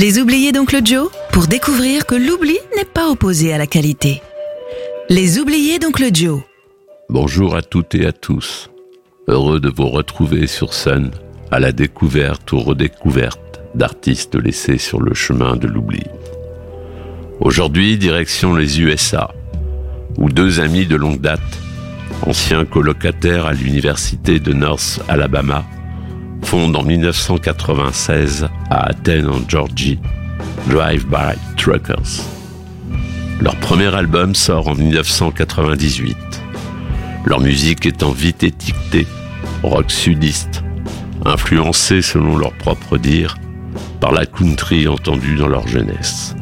Les oubliés d'Oncle Joe pour découvrir que l'oubli n'est pas opposé à la qualité. Les oubliés d'Oncle Joe. Bonjour à toutes et à tous. Heureux de vous retrouver sur scène à la découverte ou redécouverte d'artistes laissés sur le chemin de l'oubli. Aujourd'hui, direction les USA, où deux amis de longue date, anciens colocataires à l'université de North Alabama, fondent en 1996 à Athènes en Georgie Drive By Truckers. Leur premier album sort en 1998. Leur musique étant vite étiquetée rock sudiste, influencée selon leur propre dire par la country entendue dans leur jeunesse.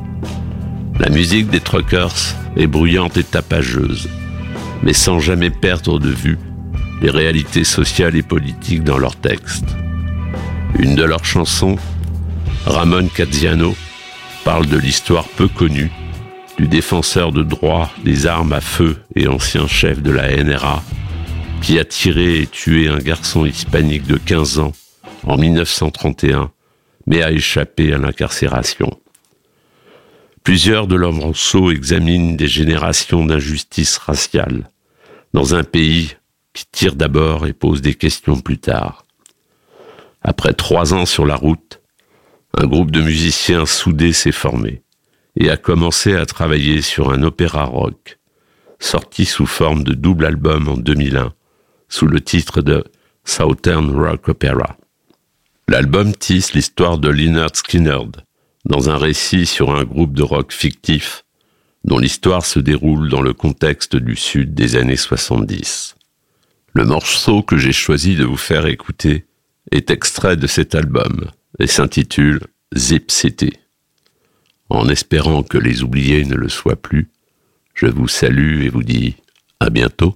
La musique des Truckers est bruyante et tapageuse, mais sans jamais perdre de vue les réalités sociales et politiques dans leurs textes. Une de leurs chansons, Ramon Cazziano, parle de l'histoire peu connue du défenseur de droit des armes à feu et ancien chef de la NRA qui a tiré et tué un garçon hispanique de 15 ans en 1931, mais a échappé à l'incarcération. Plusieurs de leurs morceaux examinent des générations d'injustice raciale dans un pays qui tire d'abord et pose des questions plus tard. Après trois ans sur la route, un groupe de musiciens soudés s'est formé et a commencé à travailler sur un opéra rock, sorti sous forme de double album en 2001, sous le titre de Southern Rock Opera. L'album tisse l'histoire de Leonard Skinner, dans un récit sur un groupe de rock fictif, dont l'histoire se déroule dans le contexte du sud des années 70. Le morceau que j'ai choisi de vous faire écouter est extrait de cet album et s'intitule Zip City. En espérant que les oubliés ne le soient plus, je vous salue et vous dis à bientôt.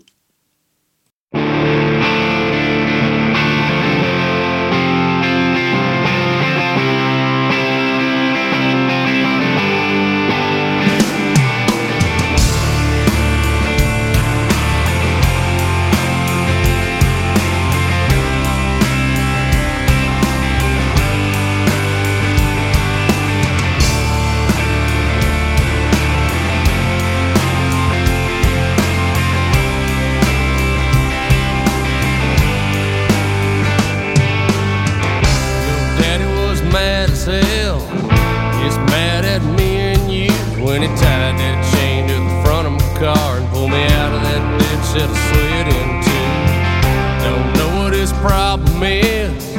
That I slid into. Don't know what his problem is.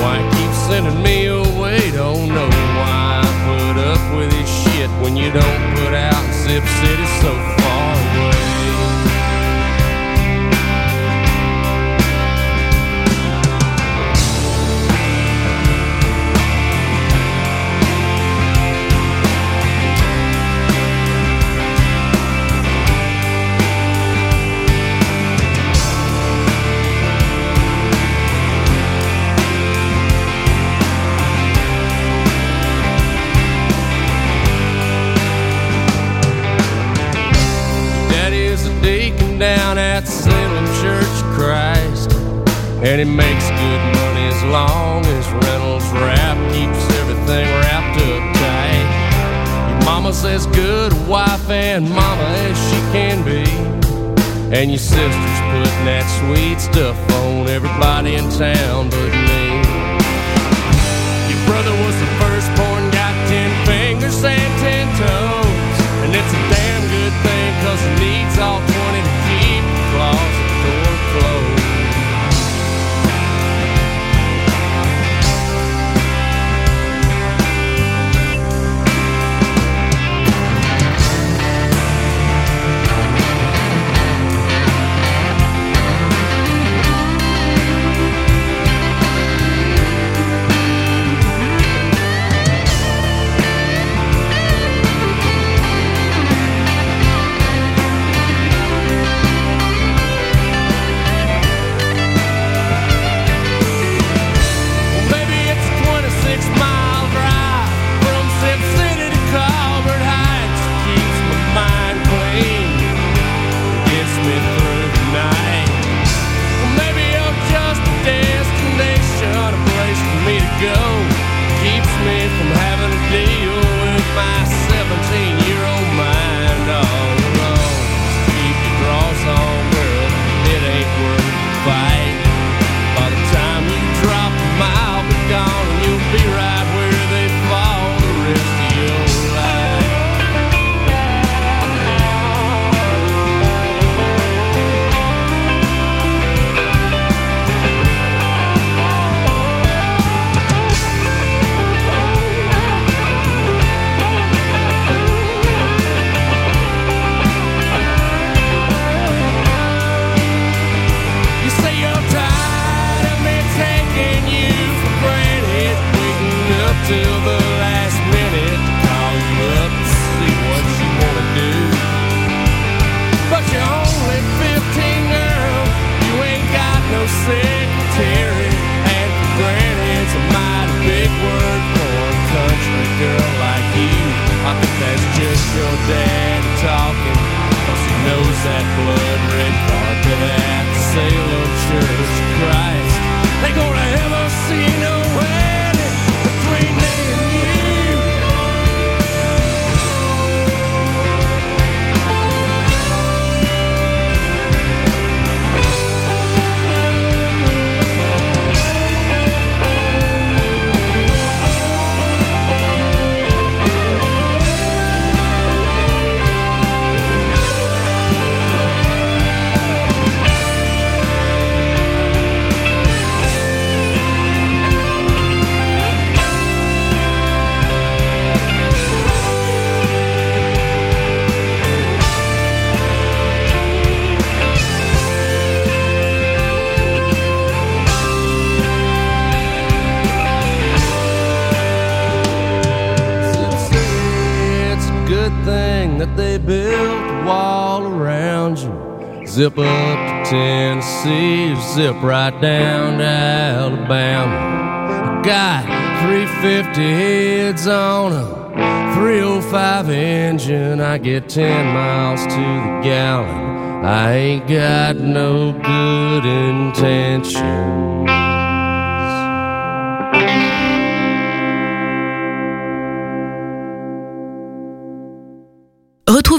Why he keeps sending me away. Don't know why I put up with his shit when you don't put out Zip City so down at Salem Church Christ. And he makes good money as long as Reynolds Wrap keeps everything wrapped up tight. Your mama says good wife and mama as she can be. And your sister's putting that sweet stuff on everybody in town but me. Built a wall around you. Zip up to Tennessee, zip right down to Alabama. Got 350 heads on a 305 engine. I get 10 miles to the gallon. I ain't got no good intentions.